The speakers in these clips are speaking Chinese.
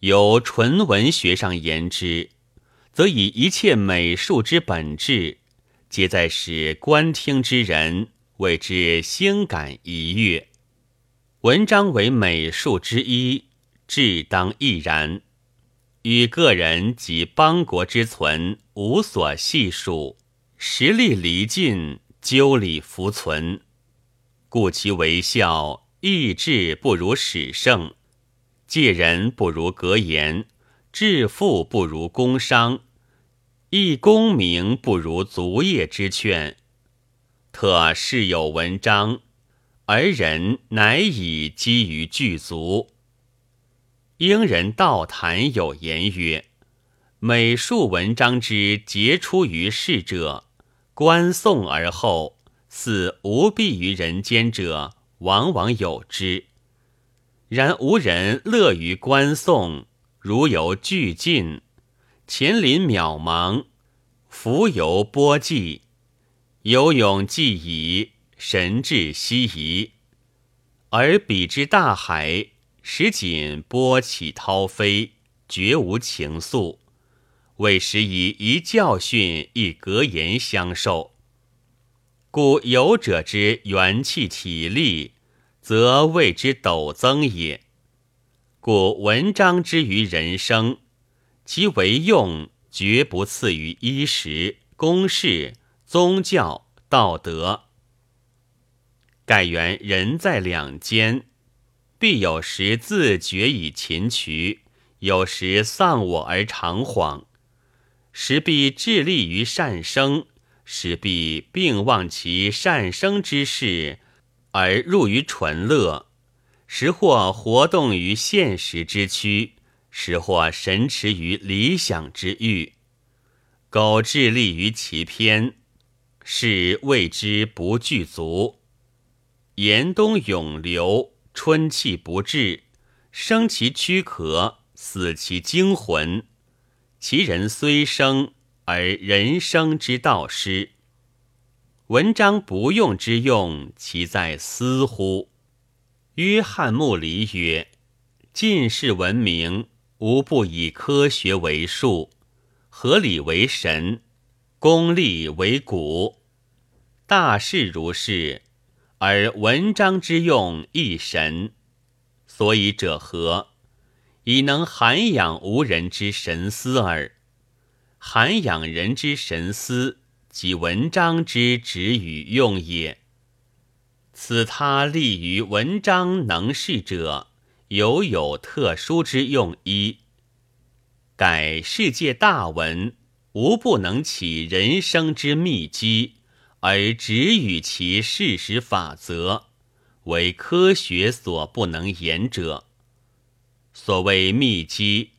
由纯文学上言之，则以一切美术之本质，皆在使观听之人为之兴感一悦。文章为美术之一，至当亦然。与个人及邦国之存无所细数，实力离尽，究理弗存，故其为效，意志不如史圣。借人不如格言，致富不如工商，一功名不如足业之劝。特事有文章，而人乃以基于具足。英人道谈有言曰：“美术文章之杰出于世者，观颂而后，似无弊于人间者，往往有之。”然无人乐于观颂，如有俱尽，前临渺茫，浮游波迹，游泳既矣，神志稀移。而彼之大海，实仅波起涛飞，绝无情愫，为时以一教训一格言相授。故游者之元气体力。则谓之陡增也。故文章之于人生，其为用绝不次于衣食、公事、宗教、道德。盖原人在两间，必有时自觉以勤渠，有时丧我而长恍；时必致力于善生，时必并忘其善生之事。而入于纯乐，时或活动于现实之躯，时或神驰于理想之域。苟致力于其偏，是谓之不具足。严冬永流，春气不至，生其躯壳，死其精魂。其人虽生，而人生之道失。文章不用之用，其在思乎？约翰穆里曰：“近世文明，无不以科学为术，合理为神，功利为古。大事如是，而文章之用亦神。所以者何？以能涵养无人之神思耳。涵养人之神思。”即文章之旨与用也。此他立于文章能事者，犹有特殊之用一。改世界大文，无不能起人生之秘机，而只与其事实法则，为科学所不能言者。所谓秘机，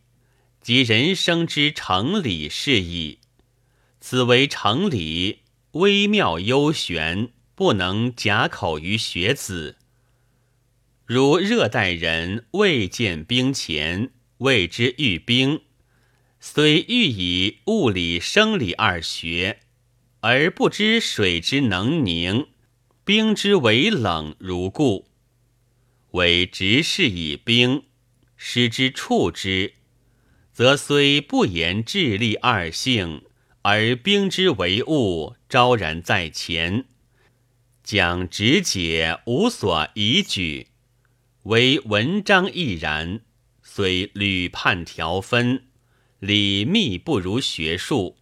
即人生之成理是矣。此为常理，微妙幽玄，不能假口于学子。如热带人未见兵前，谓之御兵，虽欲以物理、生理二学，而不知水之能凝，冰之为冷如故。为直视以冰，使之触之，则虽不言智力二性。而兵之为物，昭然在前，讲直解无所疑举，唯文章亦然。虽屡判条分，理密不如学术，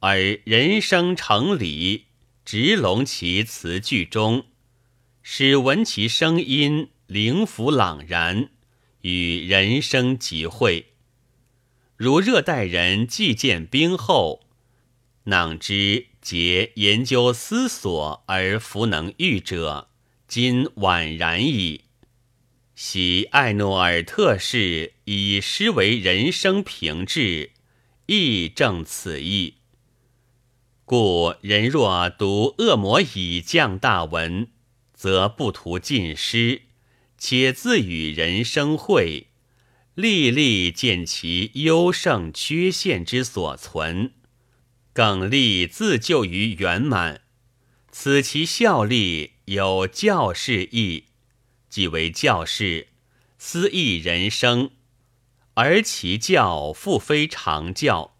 而人生成理，直笼其词句中，使闻其声音灵符朗然，与人生即会。如热带人既见兵后。囊之皆研究思索而弗能喻者，今宛然矣。昔艾诺尔特氏以诗为人生平治，亦正此意。故人若读恶魔以降大文，则不图尽诗，且自与人生会，历历见其优胜缺陷之所存。耿立自救于圆满，此其效力有教士意，即为教士思议人生，而其教复非常教，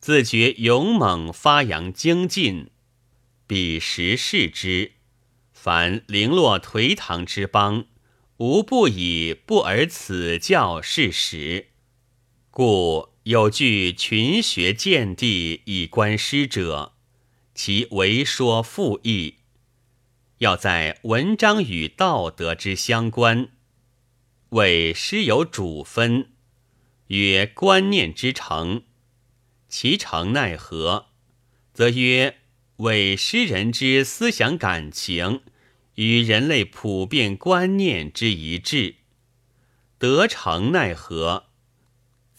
自觉勇猛发扬精进，彼时视之，凡零落颓唐之邦，无不以不尔此教是始。故有据群学见地以观师者，其为说复义，要在文章与道德之相关，为师有主分。曰观念之成，其成奈何？则曰为诗人之思想感情与人类普遍观念之一致。得成奈何？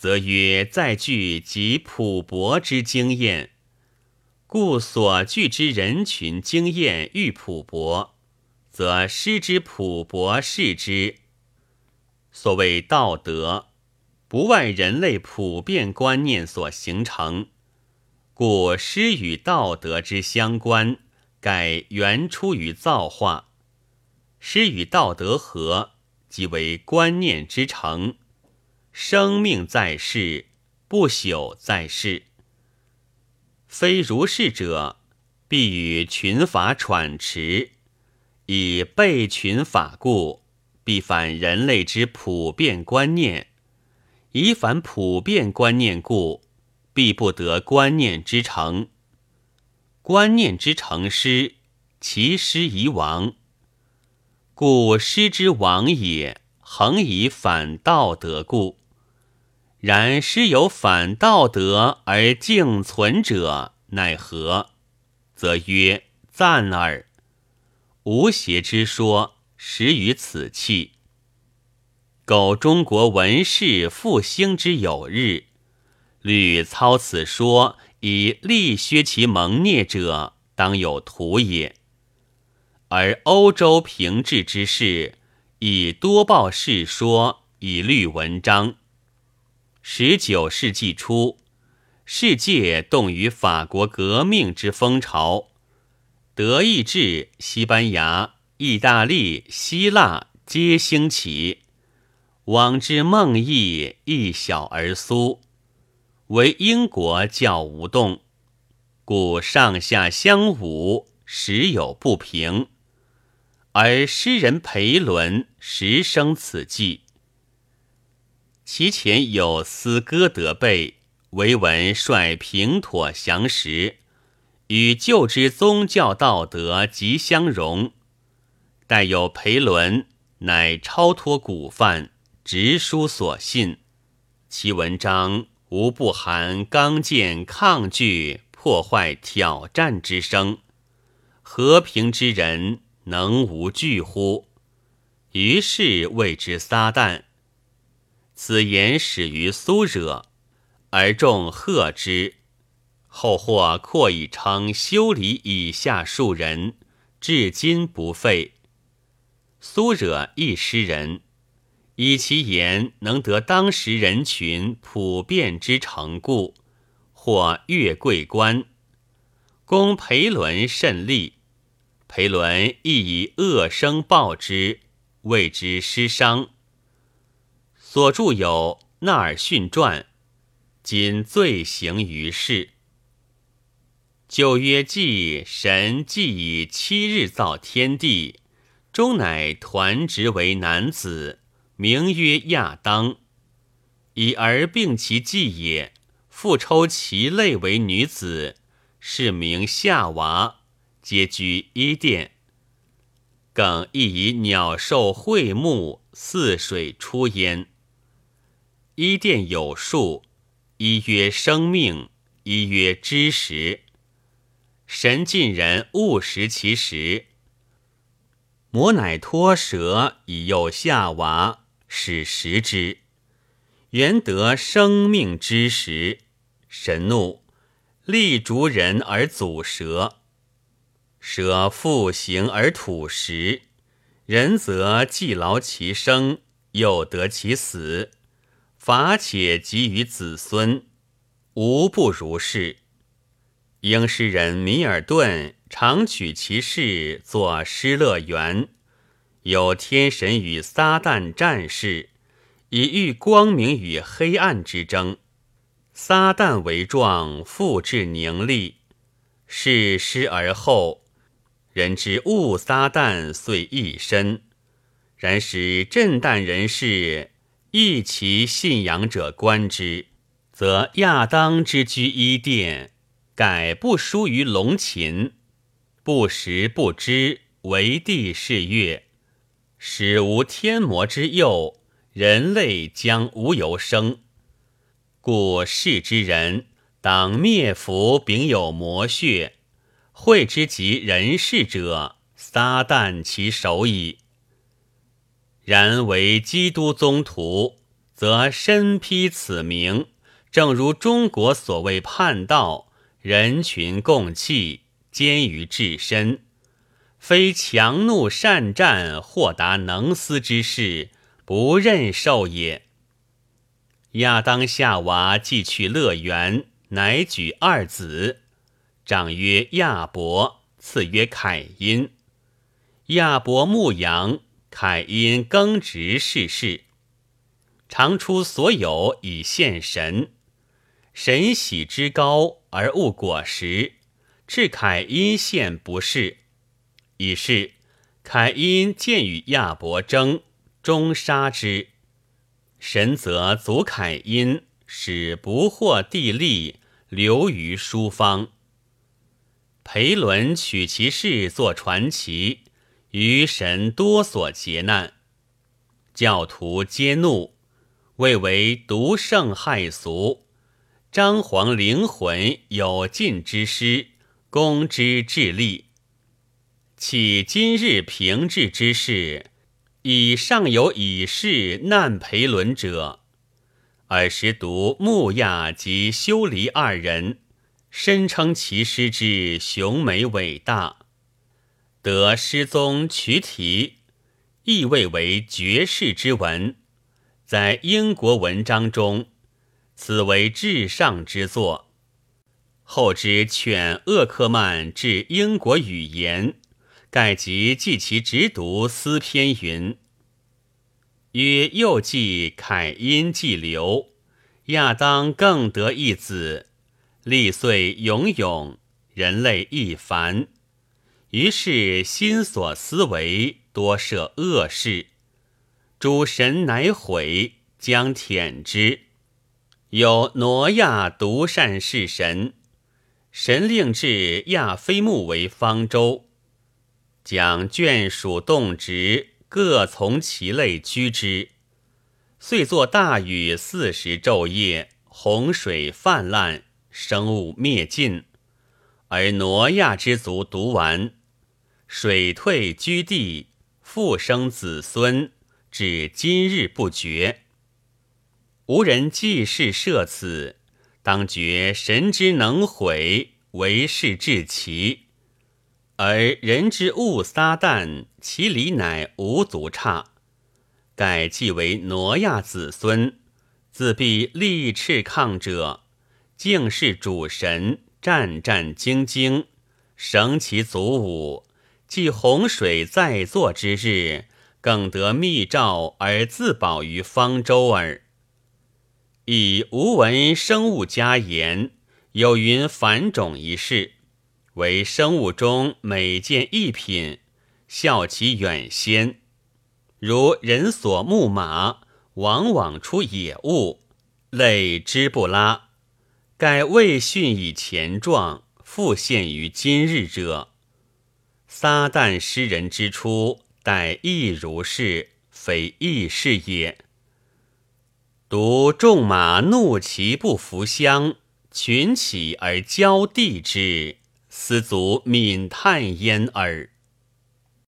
则曰在具及普博之经验，故所具之人群经验愈普博，则诗之普博视之。所谓道德。不外人类普遍观念所形成，故诗与道德之相关，盖原出于造化。诗与道德合，即为观念之成。生命在世，不朽在世。非如是者，必与群法喘驰，以备群法故，必反人类之普遍观念。以反普遍观念故，必不得观念之成。观念之成失，其失以亡。故失之亡也，恒以反道德故。然师有反道德而竟存者，奈何？则曰赞耳。无邪之说，实于此气。苟中国文士复兴之有日，虑操此说以力削其蒙孽者，当有图也。而欧洲平治之事，以多报世说以律文章。十九世纪初，世界动于法国革命之风潮，德意志、西班牙、意大利、希腊皆兴起。往之梦意，一小而苏，唯英国较无动，故上下相侮，时有不平。而诗人裴伦时生此计，其前有司哥德贝，唯闻率平妥详实，与旧之宗教道德极相融。待有裴伦，乃超脱古范。直书所信，其文章无不含刚健抗拒、破坏挑战之声。和平之人能无惧乎？于是谓之撒旦。此言始于苏惹，而众贺之。后或扩以称修理以下数人，至今不废。苏惹亦诗人。以其言能得当时人群普遍之成故，或越贵官，公裴伦甚利。裴伦亦以恶声报之，谓之失伤。所著有《纳尔逊传》，今罪行于世。旧曰记神既以七日造天地，终乃团职为男子。名曰亚当，以而并其继也。复抽其类为女子，是名夏娃，皆居伊甸。更亦以鸟兽会木，似水出焉。伊甸有数，一曰生命，一曰知识。神尽人勿食其食，魔乃脱蛇以诱夏娃。使食之，原得生命之时。神怒，立逐人而阻蛇。蛇复行而吐食，人则既劳其生，又得其死。法且及于子孙，无不如是。英诗人米尔顿常取其事作《失乐园》。有天神与撒旦战事，以喻光明与黑暗之争。撒旦为状，复至凝立，是失而后，人之误撒旦遂一身。然使震旦人士异其信仰者观之，则亚当之居伊甸，改不输于龙禽，不食不知，为地是月，使无天魔之佑，人类将无由生。故世之人，当灭福秉有魔血，会之及人世者，撒旦其首矣。然为基督宗徒，则身披此名，正如中国所谓叛道，人群共弃，奸于至深，非强怒善战、豁达能思之士，不任受也。亚当夏娃既去乐园，乃举二子，长曰亚伯，次曰凯因。亚伯牧羊，凯因耕植世事，常出所有以献神。神喜之高而恶果实，至凯因献不是。以是凯因见与亚伯争，终杀之。神则阻凯因，使不获地利，流于书方。裴伦取其事作传奇，于神多所劫难，教徒皆怒，谓为独圣害俗。张皇灵魂有尽之师，攻之至利。岂今日平治之事？以上有以示难培伦者，尔时读木亚及修离二人，深称其师之雄美伟大，得诗宗取题，意谓为绝世之文，在英国文章中，此为至上之作。后之劝厄克曼治英国语言。盖即记其直读思篇云：“曰又记凯因记流，亚当更得一子，历岁永永，人类亦凡。于是心所思维多设恶事，诸神乃悔，将舔之。有挪亚独善事神，神令至亚非木为方舟。”将眷属动植各从其类居之，遂作大雨四十昼夜，洪水泛滥，生物灭尽。而挪亚之族独完，水退居地，复生子孙，至今日不绝。无人济世设此，当觉神之能毁，为是至奇。而人之误撒旦，其理乃无足差。盖既为挪亚子孙，自必立斥抗者，敬事主神，战战兢兢，绳其祖武。即洪水在作之日，更得密诏而自保于方舟耳。以无闻生物家言，有云繁种一事。为生物中每见一品，效其远先。如人所牧马，往往出野物，类之不拉。盖未训以前状，复现于今日者。撒旦诗人之初，待亦如是，非易事也。独众马怒其不服乡，群起而交地之。斯足泯叹焉耳。